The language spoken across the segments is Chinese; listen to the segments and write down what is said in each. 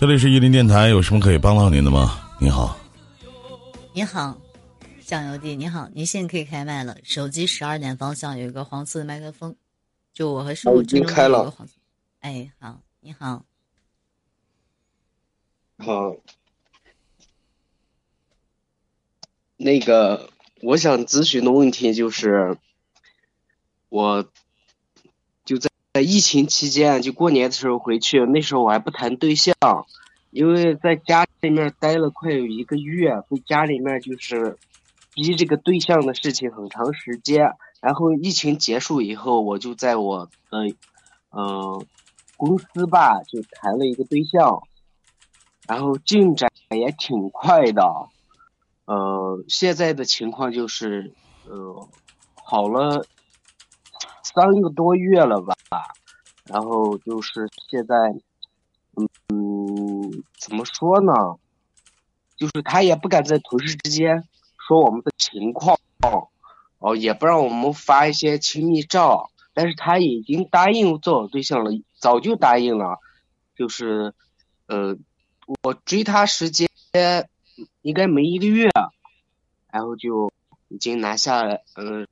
这里是伊林电台，有什么可以帮到您的吗？你好，你好，酱油弟，你好，您现在可以开麦了。手机十二点方向有一个黄色的麦克风，就我和师傅之中有一个黄色。哎，好，你好，好，那个我想咨询的问题就是，我就在疫情期间，就过年的时候回去，那时候我还不谈对象，因为在家里面待了快有一个月，被家里面就是逼这个对象的事情很长时间。然后疫情结束以后，我就在我的嗯、公司吧，就谈了一个对象，然后进展也挺快的。呃，现在的情况就是，呃，好了三个多月了吧，啊然后就是现在，嗯，怎么说呢？就是他也不敢在同事之间说我们的情况，哦，也不让我们发一些亲密照，但是他已经答应做我对象了，早就答应了，就是，呃，我追他时间应该没一个月，然后就已经拿下了，呃，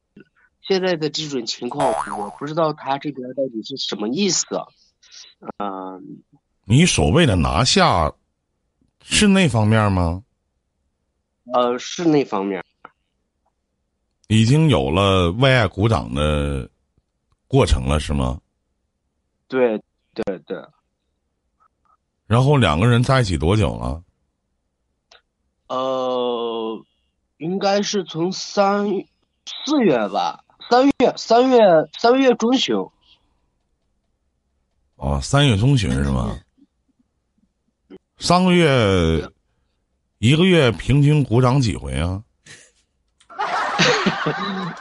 现在的这种情况，我不知道他这边到底是什么意思，嗯、你所谓的拿下是那方面吗？呃，是那方面，已经有了为爱鼓掌的过程了，是吗？对对对，然后两个人在一起多久了？呃，应该是从三四月吧，三月三月三月中旬，哦，三月中旬是吗？三个月，一个月平均鼓掌几回啊？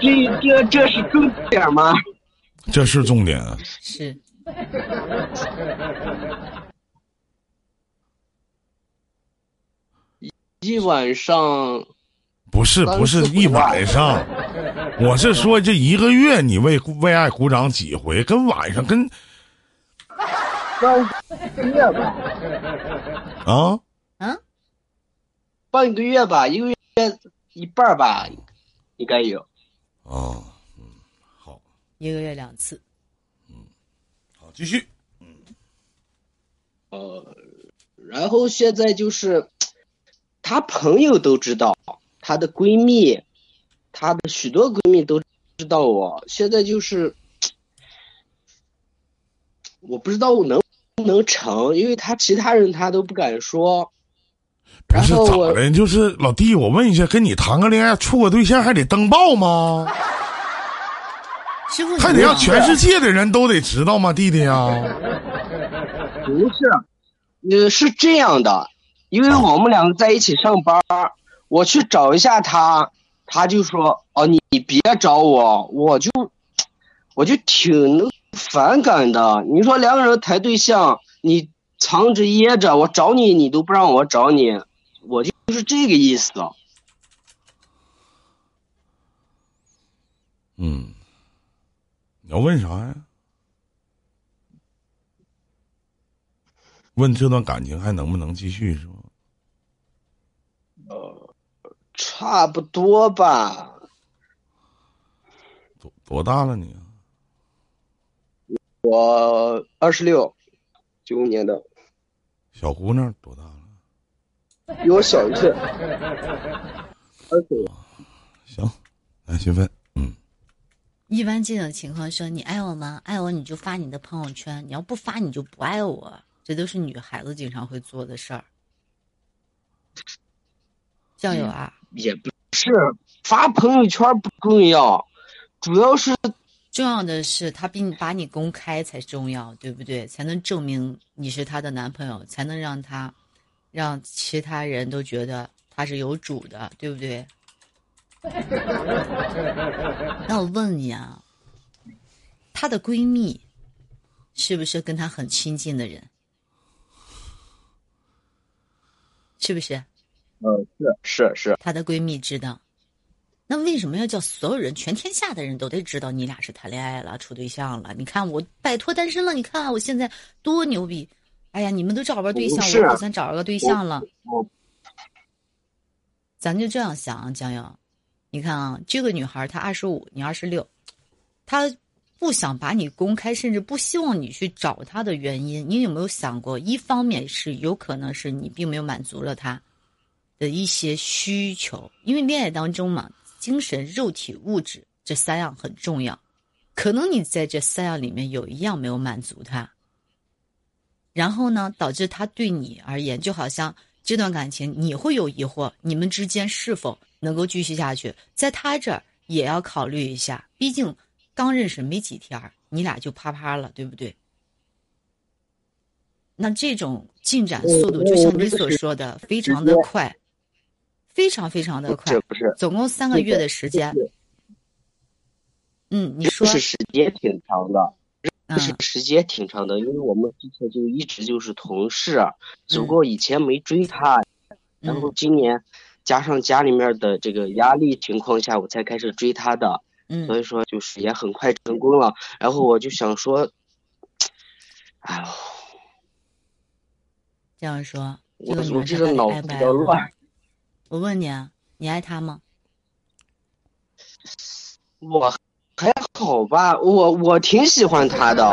这这这是重点吗？这是重点。是一晚上不是不是一晚上，我是说这一个月你为为爱鼓掌几回，跟晚上跟半个月吧，啊？嗯，半个月吧，一个月一半儿吧，应该有。啊，嗯，好，一个月两次。嗯好，继续。嗯。呃，然后现在就是，他朋友都知道，她的闺蜜，她的许多闺蜜都知道我。现在就是，我不知道我能不能成，因为她其他人她都不敢说。不是我咋的？就是老弟，我问一下，跟你谈个恋爱、处个对象还得登报吗？还得让全世界的人都得知道吗，弟弟啊？不是，呃，是这样的，因为我们两个在一起上班儿，我去找一下他，他就说：“哦，你你别找我，我就我就挺反感的。你说两个人谈对象，你藏着掖着，我找你你都不让我找你，我就是这个意思。嗯，你要问啥呀？问这段感情还能不能继续是吗？差不多吧，多多大了你？我二十六，九五年的，小姑娘多大了？比我小一岁，二十五。行，来学分。嗯，一般这种情况说你爱我吗？爱我你就发你的朋友圈，你要不发你就不爱我，这都是女孩子经常会做的事儿。酱油啊，也不是发朋友圈不重要，主要是重要的是他比你把你公开才重要，对不对？才能证明你是他的男朋友，才能让他让其他人都觉得他是有主的，对不对？那我问你啊，她的闺蜜是不是跟她很亲近的人？是不是？呃是是是，她的闺蜜知道，那为什么要叫所有人，全天下的人都得知道你俩是谈恋爱了、处对象了？你看我摆脱单身了，你看我现在多牛逼，哎呀，你们都找不着对象，我好像找着个对象了。咱就这样想啊，江阳，你看啊，这个女孩她二十五，你二十六，她不想把你公开，甚至不希望你去找她的原因，你有没有想过？一方面是有可能是你并没有满足了她的一些需求，因为恋爱当中嘛，精神、肉体、物质这三样很重要，可能你在这三样里面有一样没有满足他，然后呢，导致他对你而言，就好像这段感情你会有疑惑，你们之间是否能够继续下去，在他这儿也要考虑一下，毕竟刚认识没几天儿你俩就啪啪了，对不对？那这种进展速度，就像你所说的，非常的快，非常非常的快不是，不是，总共三个月的时间。嗯，你说，是时间挺长的，嗯是时间挺长的，因为我们之前就一直就是同事，只不过以前没追他，然后嗯今年加上家里面的这个压力情况下，我才开始追他的，所嗯以说就是也很快成功了。然后我就想说，哎呦，这样说，这我个女我这个脑子比？较乱，我问你啊，你爱他吗？我还好吧，我我挺喜欢他的，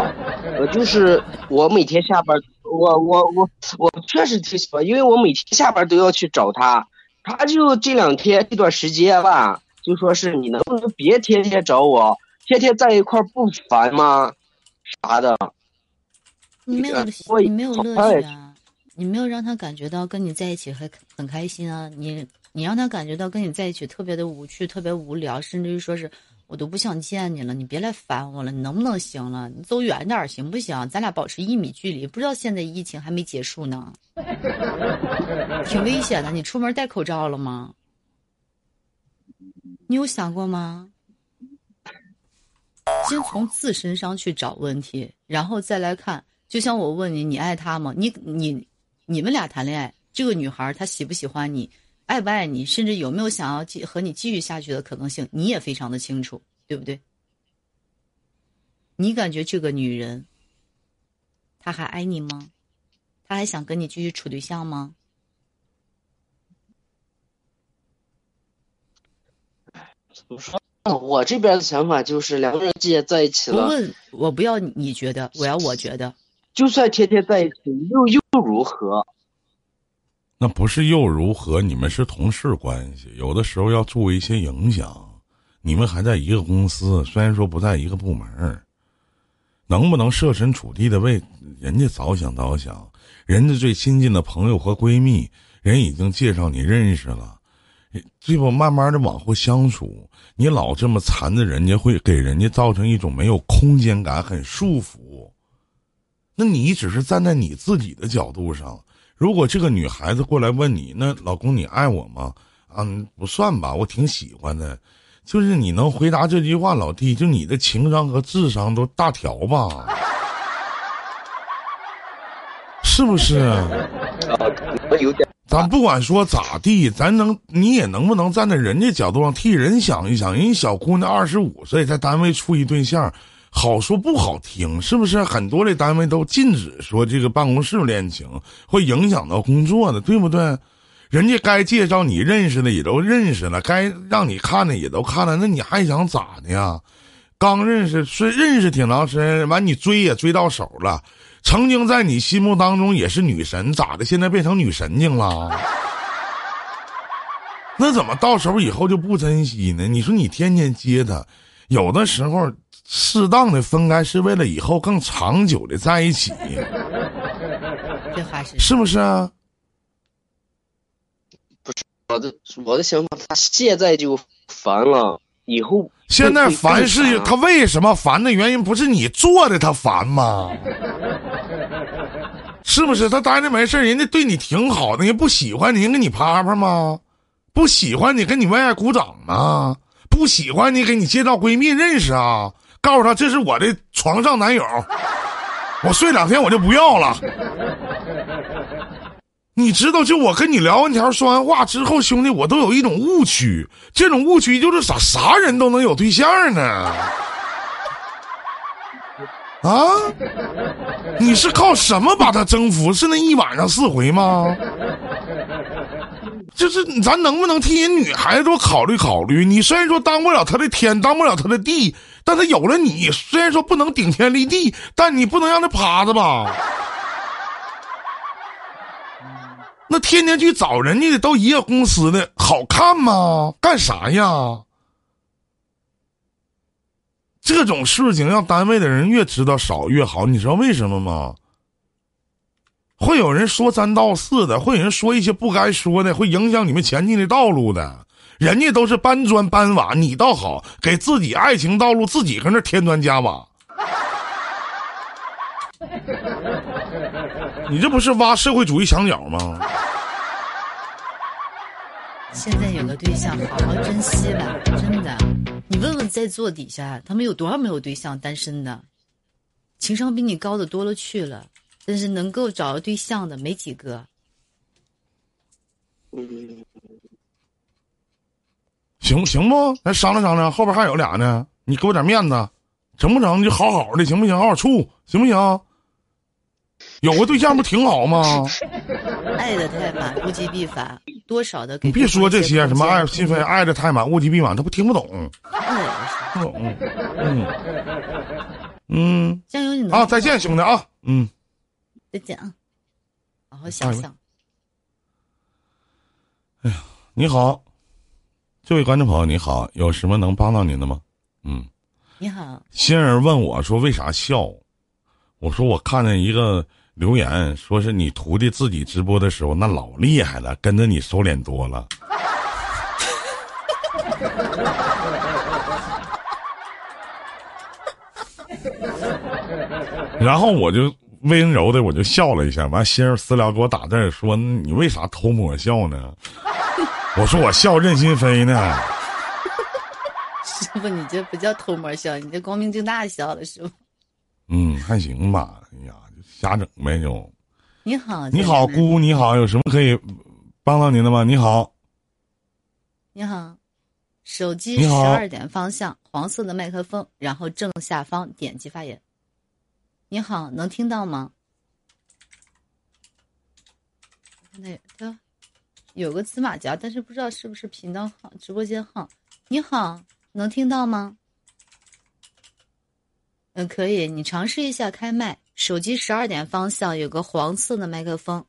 我，就是我每天下班，我我我我确实挺喜欢，因为我每天下班都要去找他，他就这两天这段时间吧，就说是你能不能别天天找我，天天在一块儿不烦吗？啥的，你没有你没有乐好趣啊，你没有让他感觉到跟你在一起很很开心啊，你你让他感觉到跟你在一起特别的无趣，特别无聊，甚至于说是我都不想见你了，你别来烦我了，你能不能行了？你走远点行不行？咱俩保持一米距离。不知道现在疫情还没结束呢，挺危险的。你出门戴口罩了吗？你有想过吗？先从自身上去找问题，然后再来看。就像我问你，你爱他吗？你你你们俩谈恋爱，这个女孩她喜不喜欢你，爱不爱你，甚至有没有想要继和你继续下去的可能性，你也非常的清楚，对不对？你感觉这个女人，她还爱你吗？她还想跟你继续处对象吗？怎么说？我这边的想法就是，两个人既然在一起了，不问我不要你觉得，我要我觉得。就算天天在一起，又又又如何？那不是又如何？你们是同事关系，有的时候要注意一些影响。你们还在一个公司，虽然说不在一个部门，能不能设身处地的为人家着想着想？人家最亲近的朋友和闺蜜，人已经介绍你认识了，这不慢慢的往后相处，你老这么缠着人家，会给人家造成一种没有空间感，很束缚。那你只是站在你自己的角度上。如果这个女孩子过来问你，那老公你爱我吗？啊，不算吧，我挺喜欢的。就是你能回答这句话，老弟，就你的情商和智商都大条吧？是不是？啊。咱不管说咋地，咱能你也能不能站在人家角度上替人想一想？人家小姑娘二十五岁，在单位处一对象，好说不好听，是不是？很多的单位都禁止说这个办公室恋情，会影响到工作的，对不对？人家该介绍你认识的也都认识了，该让你看的也都看了，那你还想咋的呀？刚认识是认识挺长时间，完你追也追到手了，曾经在你心目当中也是女神，咋的？现在变成女神经了？那怎么到时候以后就不珍惜呢？你说你天天接她，有的时候适当的分开是为了以后更长久的在一起，这话是是不是啊？我的我的想法，他现在就烦了，以后现在烦是他为什么烦的原因，不是你做的他烦吗？是不是？他待着没事人家对你挺好的，人家不喜欢你，人给你啪啪吗？不喜欢你，跟你为爱鼓掌吗？不喜欢你，给你介绍闺蜜认识啊？告诉他这是我的床上男友，我睡两天我就不要了。你知道，就我跟你聊完天、说完话之后，兄弟，我都有一种误区。这种误区就是啥啥人都能有对象呢？啊？你是靠什么把他征服？是那一晚上四回吗？就是咱能不能替人女孩子多考虑考虑？你虽然说当不了他的天，当不了他的地，但他有了你，虽然说不能顶天立地，但你不能让他趴着吧？那天天去找人家的都一个公司的，好看吗？干啥呀？这种事情让单位的人越知道少越好，你知道为什么吗？会有人说三道四的，会有人说一些不该说的，会影响你们前进的道路的。人家都是搬砖搬瓦，你倒好，给自己爱情道路自己搁那添砖加瓦。你这不是挖社会主义墙角吗？现在有个对象，好好珍惜吧，真的。你问问在座底下，他们有多少没有对象、单身的，情商比你高的多了去了，但是能够找到对象的没几个。嗯，行行不？咱商量商量，后边还有俩呢，你给我点面子，成不成？你就好好的，行不行？好好处，行不行？有个对象不挺好吗？爱的太满，物极必反，多少的给。你别说这些什么爱心扉，爱的太满，物极必反，他不听不懂，哎 不懂。嗯嗯加油，你能啊，再见，兄弟啊，嗯，再见啊！好好想想。哎呀你好，这位观众朋友，你好，有什么能帮到您的吗？嗯，你好，新人问我说为啥笑？我说我看见一个留言，说是你徒弟自己直播的时候那老厉害了，跟着你收敛多了。然后我就温柔的我就笑了一下，完心儿私聊给我打字说你为啥偷摸笑呢？我说我笑任心飞呢。师傅，你这不叫偷摸笑，你这光明正大笑了，师傅。嗯，还行吧。哎呀，就瞎整呗，就。你好，你好，姑，你好，有什么可以帮到您的吗？你好，你好，手机十二点方向，黄色的麦克风，然后正下方点击发言。你好，能听到吗？那它有个紫马甲，但是不知道是不是频道号、直播间号。你好，能听到吗？嗯，可以，你尝试一下开麦。手机十二点方向有个黄色的麦克风，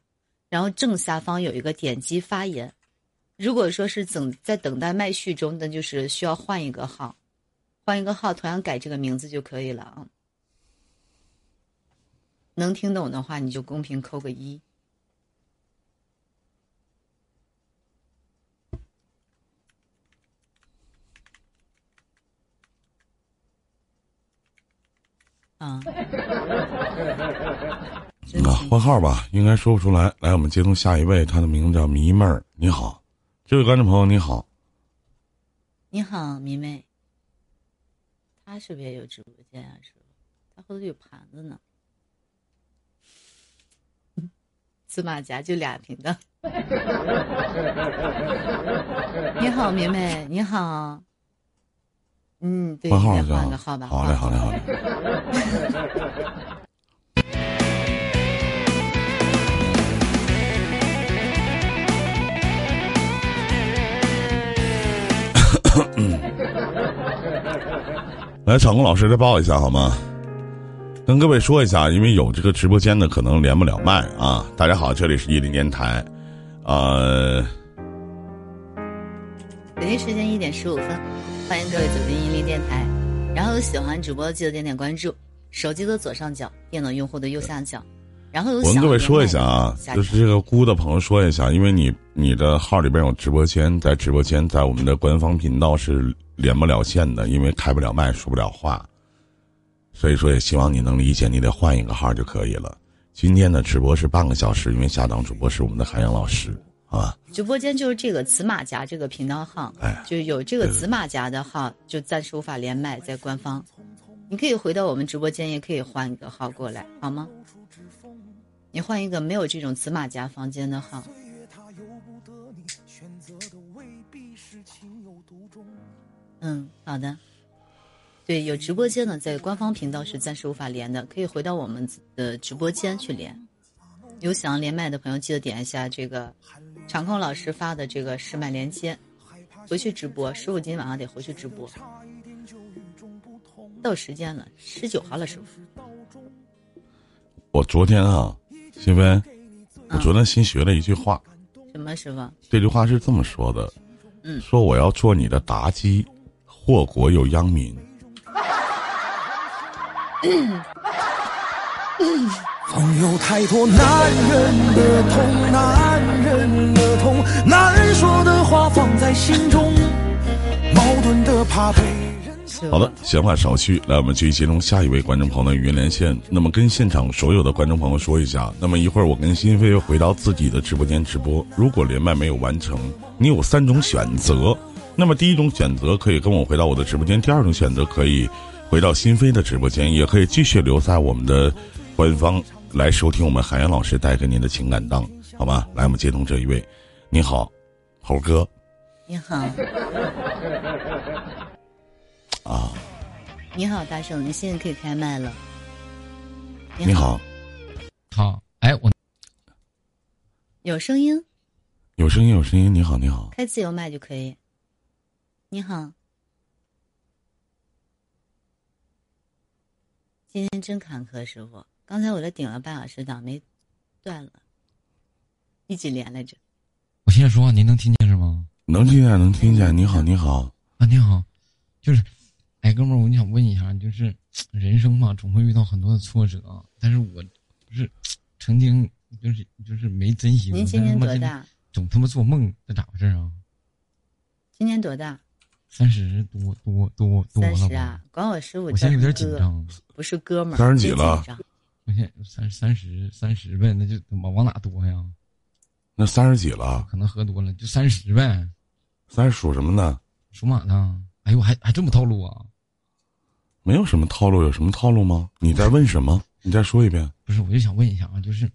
然后正下方有一个点击发言。如果说是等在等待麦序中，那就是需要换一个号，换一个号，同样改这个名字就可以了啊。能听懂的话，你就公屏扣个一。啊，啊，换号吧，应该说不出来。来，我们接通下一位，他的名字叫迷妹儿。你好，这位观众朋友，你好。你好，迷妹。他是不是也有直播间啊？是吧？他后头有盘子呢。芝麻夹就俩频道。你好，迷妹，你好。嗯，对，换号是吧换个号吧。好嘞，好嘞，好嘞。来，场控老师再报一下好吗？跟各位说一下，因为有这个直播间的可能连不了麦啊。大家好，这里是一零电台，呃，北京时间一点十五分，欢迎各位走进伊林电台。然后有喜欢主播记得点点关注，手机的左上角，电脑用户的右下角。然后有我跟各位说一下啊，就是这个姑的朋友说一下，因为你你的号里边有直播间，在直播间在我们的官方频道是连不了线的，因为开不了麦，说不了话，所以说也希望你能理解，你得换一个号就可以了。今天的直播是半个小时，因为下档主播是我们的海洋老师啊，直播间就是这个紫马甲这个频道号，哎就有这个紫马甲的号，就暂时无法连麦，在官方。你可以回到我们直播间，也可以换一个号过来，好吗？你换一个没有这种紫马甲房间的号。嗯，好的。对，有直播间的，在官方频道是暂时无法连的，可以回到我们的直播间去连。有想要连麦的朋友，记得点一下这个场控老师发的这个试麦连接，回去直播。师傅今天晚上得回去直播，到时间了，十九号了，师傅。我昨天啊，新飞，我昨天新学了一句话。什么师傅？这句话是这么说的，嗯，说我要做你的妲己，祸国又殃民。总有太多男人的痛，男人的痛，难说的话放在心中，矛盾的怕被人。好的，闲话少叙，来，我们继续接通下一位观众朋友的语音连线。那么，跟现场所有的观众朋友说一下，那么一会儿我跟新飞回到自己的直播间直播。如果连麦没有完成，你有三种选择。那么，第一种选择可以跟我回到我的直播间；第二种选择可以回到新飞的直播间，也可以继续留在我们的官方。来收听我们海洋老师带给您的情感档，好吧？来，我们接通这一位，你好，猴哥。你好。啊。你好，大圣，你现在可以开麦了。你好。好，哎，我有声音。有声音，有声音。你好，你好。开自由麦就可以。你好。今天真坎坷，师傅。刚才我这顶了半小时档没断了，一起连来着。我现在说话您能听见？能听见，能听见。你好，你好啊，你好，就是，哎，哥们儿，我想问一下，就是人生嘛，总会遇到很多的挫折，但是我不是曾经就是就是没珍惜。您今年多大？总他妈做梦，这咋回事啊？今年多大？三十多多多多了。三十啊，管我十五。我现在有点紧张。不是哥们儿。三十几了。我现在三三十三十呗，那就往往哪多呀？那三十几了？可能喝多了，就三十呗。三十属什么呢？属马的。哎呦，还还这么套路啊？没有什么套路，有什么套路吗？你在问什么？你再说一遍。不是，我就想问一下啊，就是，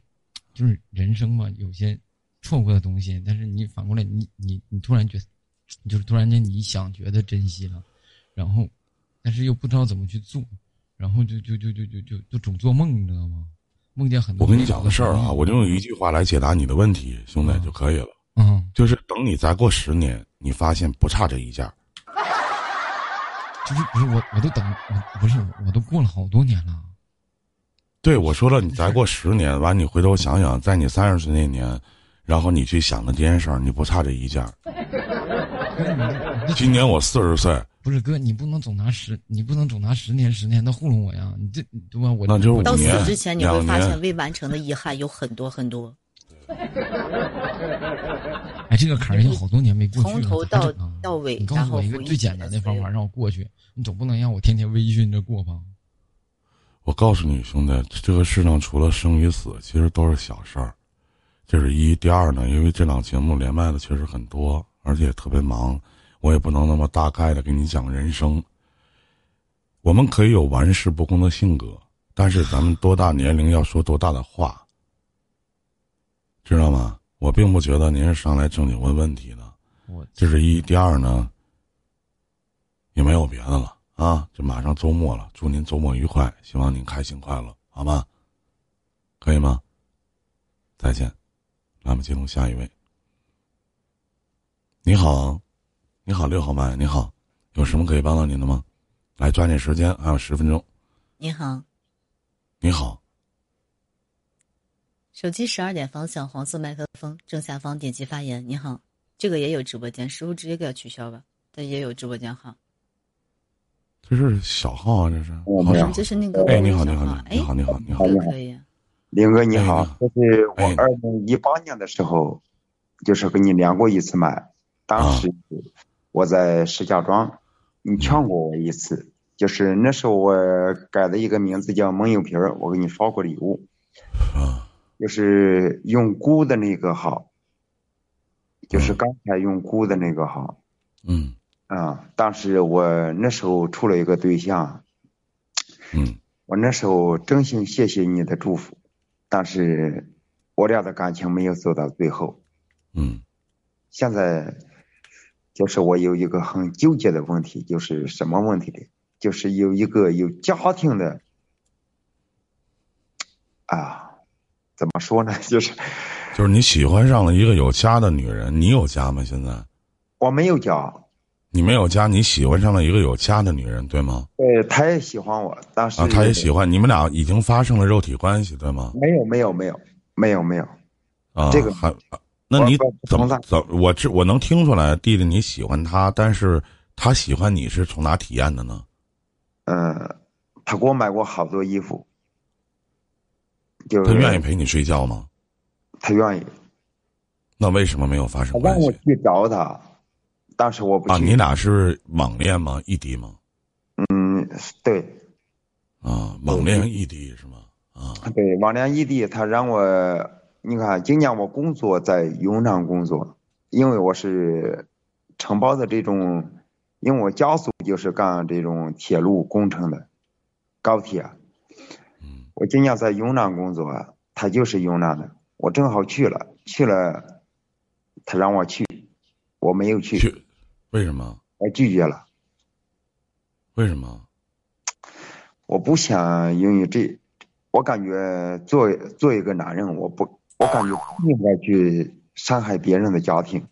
就是人生嘛，有些错过的东西，但是你反过来，你你你突然觉，就是突然间你想觉得珍惜了，然后，但是又不知道怎么去做。然后就就就就就就就总做梦，你知道吗？梦见很多。我跟你讲个事儿啊，我就用一句话来解答你的问题，兄弟就可以了。嗯，就是等你再过十年，你发现不差这一件。就是不是我，我都等，我不是我都过了好多年了。对，我说了，你再过十年，完你回头想想，在你三十岁那年，然后你去想的这件事儿，你不差这一件。今年我四十岁。不是哥，你不能总拿十，你不能总拿十年十年的糊弄我呀！你这对吧？我那就到死之前你会发现未完成的遗憾有很多很多。哎，这个坎儿已经好多年没过去了，从头到到尾，你告诉我一个最简单的方法让我过去，你总不能让我天天微醺着过吧？我告诉你，兄弟，这个世上除了生与死，其实都是小事儿。这是一，第二呢，因为这档节目连麦的确实很多，而且也特别忙。我也不能那么大概的给你讲人生。我们可以有玩世不恭的性格，但是咱们多大年龄要说多大的话，知道吗？我并不觉得您是上来正经问问题的。我这是一，第二呢，也没有别的了啊！就马上周末了，祝您周末愉快，希望您开心快乐，好吗？可以吗？再见，咱们接通下一位。你好。你好，六号麦，你好，有什么可以帮到您的吗？来，抓紧时间，还有十分钟。你好，你好。手机十二点方向，黄色麦克风正下方点击发言。你好，这个也有直播间，师傅直接给他取消吧。他也有直播间号。这是小号啊，这是。我们这是那个。哎，你好，你好，你好，你好，你好，你好，可以。林哥你好，这是我二零一八年的时候，就是跟你连过一次麦，当时。我在石家庄，你劝过我一次，就是那时候我改的一个名字叫蒙有皮儿，我给你发过礼物，啊，就是用菇的那个号，就是刚才用菇的那个号，嗯，啊，当时我那时候处了一个对象，嗯，我那时候真心谢谢你的祝福，但是我俩的感情没有走到最后，嗯，现在。就是我有一个很纠结的问题，就是什么问题呢？就是有一个有家庭的，啊，怎么说呢？就是就是你喜欢上了一个有家的女人，你有家吗？现在我没有家，你没有家，你喜欢上了一个有家的女人，对吗？对，他也喜欢我，当时啊，他也喜欢，你们俩已经发生了肉体关系，对吗？没有没有没有没有没有，啊，这个还，那你怎么怎我这我能听出来，弟弟你喜欢他，但是他喜欢你是从哪体验的呢？嗯，他给我买过好多衣服，就是他愿意陪你睡觉吗？他愿意，那为什么没有发生关系？我去找他，当时我不啊，你俩是网恋吗？异地吗？嗯，对啊，网恋异地是吗？啊，对，网恋异地，他让我，你看，今年我工作在永昌工作，因为我是承包的这种，因为我家族就是干这种铁路工程的，高铁。嗯我今年在云南工作，他就是云南的，我正好去了，去了，他让我去，我没有去，去，为什么？我拒绝了，为什么？我不想因为这，我感觉做做一个男人，我不，我感觉不应该去伤害别人的家庭。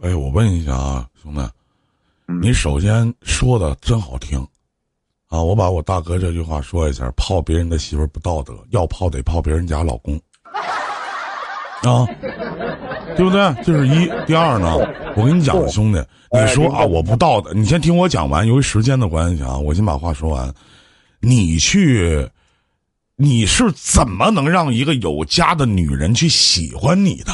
哎，我问一下啊，兄弟，嗯你首先说的真好听，啊，我把我大哥这句话说一下：泡别人的媳妇儿不道德，要泡得泡别人家老公，啊，对不对？这是一。第二呢，我跟你讲，兄弟，你说啊，我不道德，你先听我讲完。由于时间的关系啊，我先把话说完。你去，你是怎么能让一个有家的女人去喜欢你的？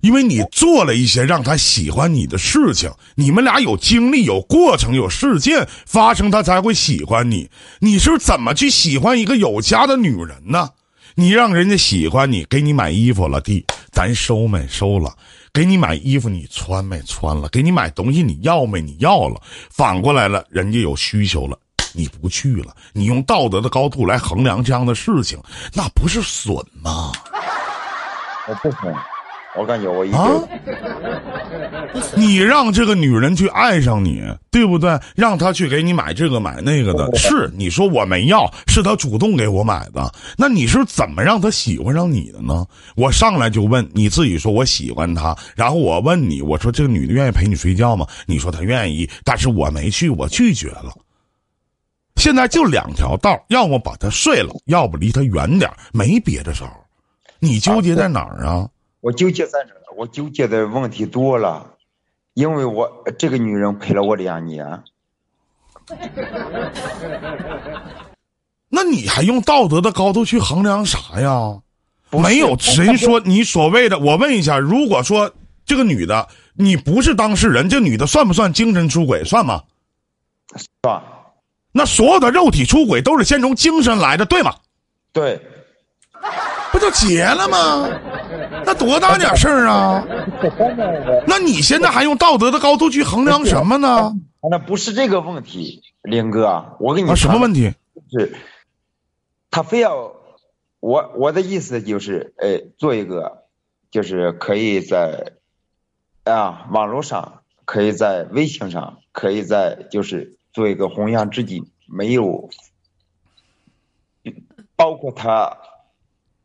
因为你做了一些让他喜欢你的事情，你们俩有经历、有过程、有事件发生，他才会喜欢你。你是怎么去喜欢一个有家的女人呢？你让人家喜欢你，给你买衣服了，弟，咱收没收了？给你买衣服，你穿没穿了？给你买东西，你要没你要了？反过来了，人家有需求了。你不去了，你用道德的高度来衡量这样的事情，那不是损吗？我不损，我感觉我一啊，你让这个女人去爱上你，对不对？让她去给你买这个买那个的，是你说我没要，是她主动给我买的。那你是怎么让她喜欢上你的呢？我上来就问你自己说我喜欢她，然后我问你，我说这个女的愿意陪你睡觉吗？你说她愿意，但是我没去，我拒绝了。现在就两条道，要么把她睡了，要不离她远点儿没别的招儿。你纠结在哪儿啊？我纠结在这儿，我纠结的问题多了，因为我这个女人陪了我两年，那你还用道德的高度去衡量啥呀？没有谁说你所谓的。我问一下，如果说这个女的你不是当事人，这女的算不算精神出轨？算吗？是吧？那所有的肉体出轨都是先从精神来的，对吗？对，不就结了吗？那多大点事儿啊？那你现在还用道德的高度去衡量什么呢？那不是这个问题，林哥，我跟你啊，什么问题？是，他非要我我的意思就是，呃，做一个，就是可以在啊网络上，可以在微信上，可以在就是做一个红颜知己，没有，包括他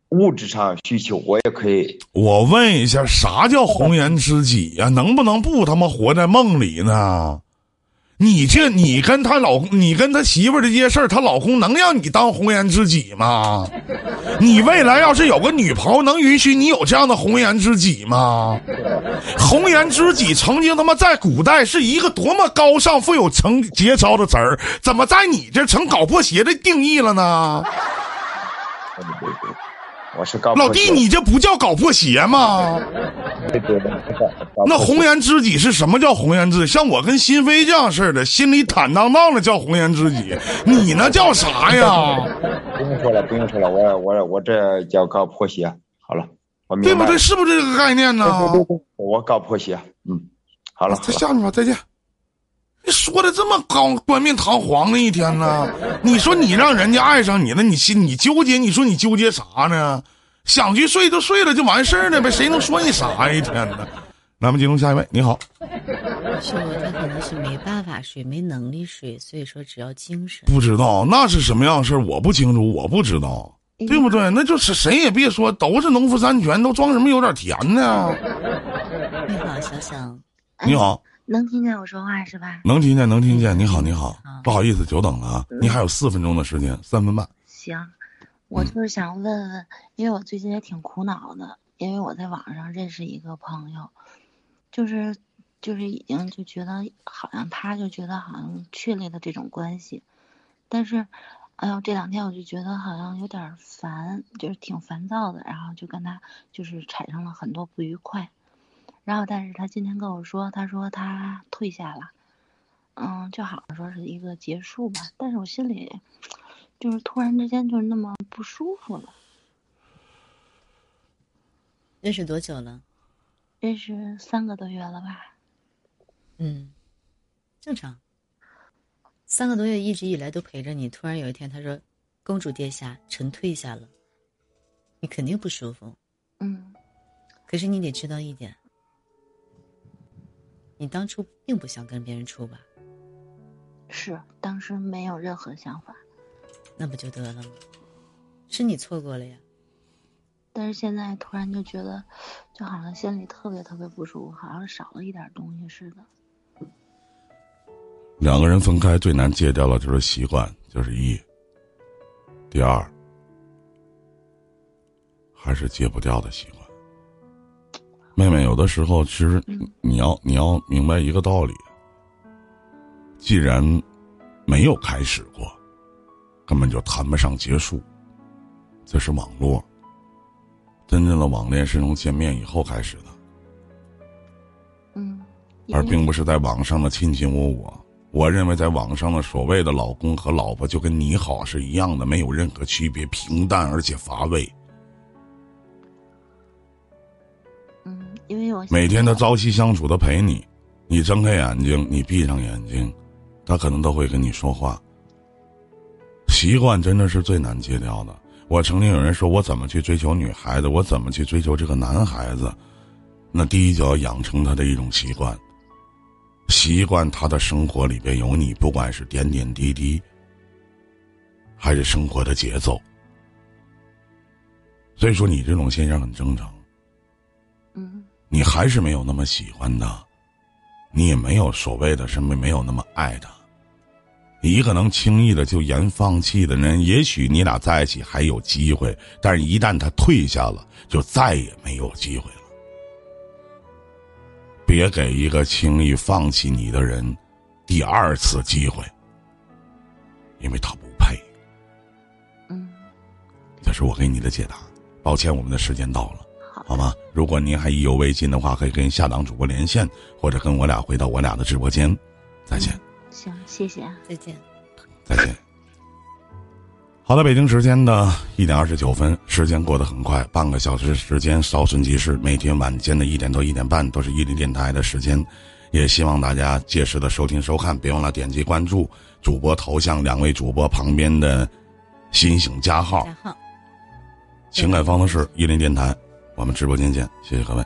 物质上需求，我也可以。我问一下，啥叫红颜知己呀、能不能不他妈活在梦里呢？你这，你跟他老公，你跟他媳妇儿这些事儿，他老公能让你当红颜知己吗？你未来要是有个女朋友，能允许你有这样的红颜知己吗？红颜知己曾经他妈在古代是一个多么高尚、富有成节操的词儿，怎么在你这成搞破鞋的定义了呢？我是搞老弟，你这不叫搞破鞋吗？那红颜知己是什么叫红颜知己？像我跟新飞这样似的，心里坦荡荡的叫红颜知己，你那叫啥呀？不用说了，不用说了，我我我这叫搞破鞋。好了，我明白。对不对？是不是这个概念呢？对对对，我搞破鞋。嗯，好了再下去吧，再见。你说的这么高冠冕堂皇的一天呢？你说你让人家爱上你了，你心你纠结，你说你纠结啥呢？想去睡就睡了，就完事儿了呗，谁能说你啥呀？一天呢？咱们进入下一位，你好，是我他可能是没办法睡，没能力睡，所以说只要精神。不知道那是什么样的事儿，我不清楚，我不知道，对不对？那就是谁也别说，都是农夫山泉，都装什么有点甜呢？你好，小小，你好，能听见我说话是吧？能听见，能听见。你好，你好好，不好意思，久等了啊，你还有四分钟的时间，三分半。行，我就是想问问，因为我最近也挺苦恼的，因为我在网上认识一个朋友，就是就是已经就觉得好像他就觉得好像确立了这种关系，但是，哎呦这两天我就觉得好像有点烦，就是挺烦躁的，然后就跟他就是产生了很多不愉快，然后但是他今天跟我说，他说他退下了。嗯，就好像说是一个结束吧，但是我心里就是突然之间就是那么不舒服了。认识多久了？认识三个多月了吧？嗯，正常。三个多月一直以来都陪着你，突然有一天他说：“公主殿下，臣退下了。”你肯定不舒服。嗯可是你得知道一点，你当初并不想跟别人处吧？是，当时没有任何想法，那不就得了吗？是你错过了呀。但是现在突然就觉得，就好像心里特别特别不舒服，好像少了一点东西似的。两个人分开最难戒掉的就是习惯，就是一。第二，还是戒不掉的习惯。妹妹，有的时候其实你要你要明白一个道理，既然没有开始过，根本就谈不上结束。这是网络，真正的网恋是从见面以后开始的。嗯，而并不是在网上的卿卿我我。我认为，在网上的所谓的老公和老婆，就跟你好是一样的，没有任何区别，平淡而且乏味。每天他朝夕相处的陪你，你睁开眼睛，你闭上眼睛，他可能都会跟你说话。习惯真的是最难戒掉的。我曾经有人说我怎么去追求女孩子，我怎么去追求这个男孩子，那第一就要养成他的一种习惯。习惯他的生活里边有你，不管是点点滴滴，还是生活的节奏。所以说，你这种现象很正常。嗯你还是没有那么喜欢他，你也没有所谓的什么没有那么爱他。一个能轻易的就言放弃的人，也许你俩在一起还有机会，但是一旦他退下了，就再也没有机会了。别给一个轻易放弃你的人第二次机会，因为他不配。嗯，这是我给你的解答。抱歉，我们的时间到了，好好吗？如果您还意犹未尽的话，可以跟下档主播连线，或者跟我俩回到我俩的直播间。再见，行，谢谢啊。再见。再见。好的，北京时间的一点二十九分，时间过得很快，半个小时时间稍瞬即逝。每天晚间的一点到一点半都是伊林电台的时间，也希望大家届时的收听收看，别忘了点击关注主播头像两位主播旁边的星星加号加，号。情感方程式伊林电台，我们直播间见，谢谢各位。